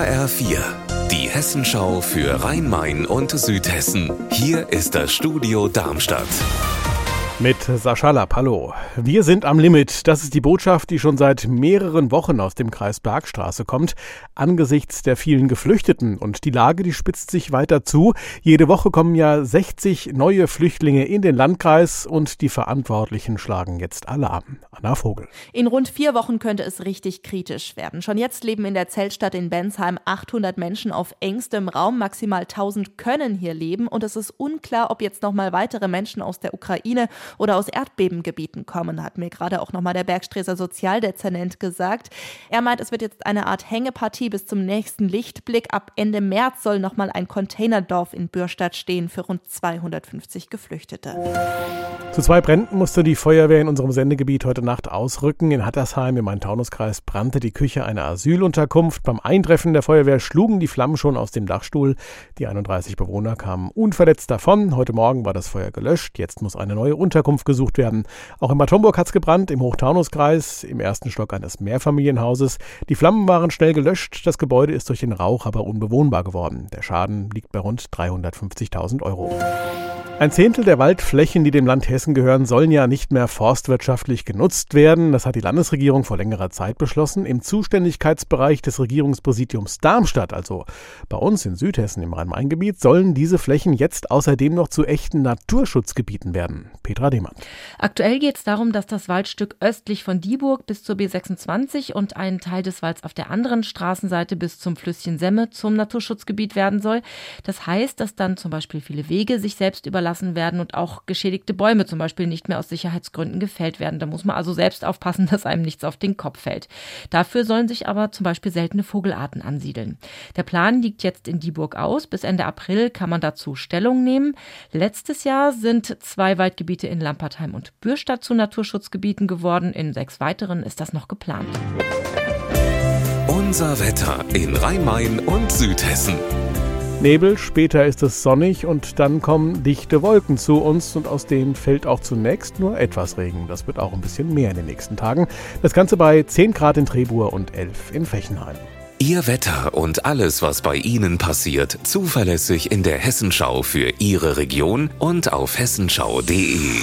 HR4, die Hessenschau für Rhein-Main und Südhessen. Hier ist das Studio Darmstadt. Mit Sascha Lapp, hallo. Wir sind am Limit. Das ist die Botschaft, die schon seit mehreren Wochen aus dem Kreis Bergstraße kommt. Angesichts der vielen Geflüchteten. Und die Lage, die spitzt sich weiter zu. Jede Woche kommen ja 60 neue Flüchtlinge in den Landkreis und die Verantwortlichen schlagen jetzt Alarm. Anna Vogel. In rund vier Wochen könnte es richtig kritisch werden. Schon jetzt leben in der Zeltstadt in Bensheim 800 Menschen auf engstem Raum. Maximal 1000 können hier leben. Und es ist unklar, ob jetzt noch mal weitere Menschen aus der Ukraine oder aus Erdbebengebieten kommen, hat mir gerade auch nochmal der Bergstreser Sozialdezernent gesagt. Er meint, es wird jetzt eine Art Hängepartie bis zum nächsten Lichtblick. Ab Ende März soll nochmal ein Containerdorf in Bürstadt stehen für rund 250 Geflüchtete. Zu zwei Bränden musste die Feuerwehr in unserem Sendegebiet heute Nacht ausrücken. In Hattersheim im Main-Taunus-Kreis brannte die Küche einer Asylunterkunft. Beim Eintreffen der Feuerwehr schlugen die Flammen schon aus dem Dachstuhl. Die 31 Bewohner kamen unverletzt davon. Heute Morgen war das Feuer gelöscht. Jetzt muss eine neue Unterkunft Unterkunft gesucht werden. Auch in Bad Homburg hat es gebrannt, im Hochtaunuskreis, im ersten Stock eines Mehrfamilienhauses. Die Flammen waren schnell gelöscht, das Gebäude ist durch den Rauch aber unbewohnbar geworden. Der Schaden liegt bei rund 350.000 Euro. Ein Zehntel der Waldflächen, die dem Land Hessen gehören, sollen ja nicht mehr forstwirtschaftlich genutzt werden. Das hat die Landesregierung vor längerer Zeit beschlossen. Im Zuständigkeitsbereich des Regierungspräsidiums Darmstadt, also bei uns in Südhessen im Rhein-Main-Gebiet, sollen diese Flächen jetzt außerdem noch zu echten Naturschutzgebieten werden. Petra Demann. Aktuell geht es darum, dass das Waldstück östlich von Dieburg bis zur B26 und ein Teil des Walds auf der anderen Straßenseite bis zum Flüsschen Semme zum Naturschutzgebiet werden soll. Das heißt, dass dann zum Beispiel viele Wege sich selbst überlassen werden und auch geschädigte Bäume zum Beispiel nicht mehr aus Sicherheitsgründen gefällt werden. Da muss man also selbst aufpassen, dass einem nichts auf den Kopf fällt. Dafür sollen sich aber zum Beispiel seltene Vogelarten ansiedeln. Der Plan liegt jetzt in Dieburg aus. Bis Ende April kann man dazu Stellung nehmen. Letztes Jahr sind zwei Waldgebiete in Lampertheim und Bürstadt zu Naturschutzgebieten geworden. In sechs weiteren ist das noch geplant. Unser Wetter in Rhein-Main und Südhessen. Nebel, später ist es sonnig und dann kommen dichte Wolken zu uns und aus denen fällt auch zunächst nur etwas Regen. Das wird auch ein bisschen mehr in den nächsten Tagen. Das Ganze bei 10 Grad in Trebur und 11 in Fechenheim. Ihr Wetter und alles, was bei Ihnen passiert, zuverlässig in der Hessenschau für Ihre Region und auf hessenschau.de.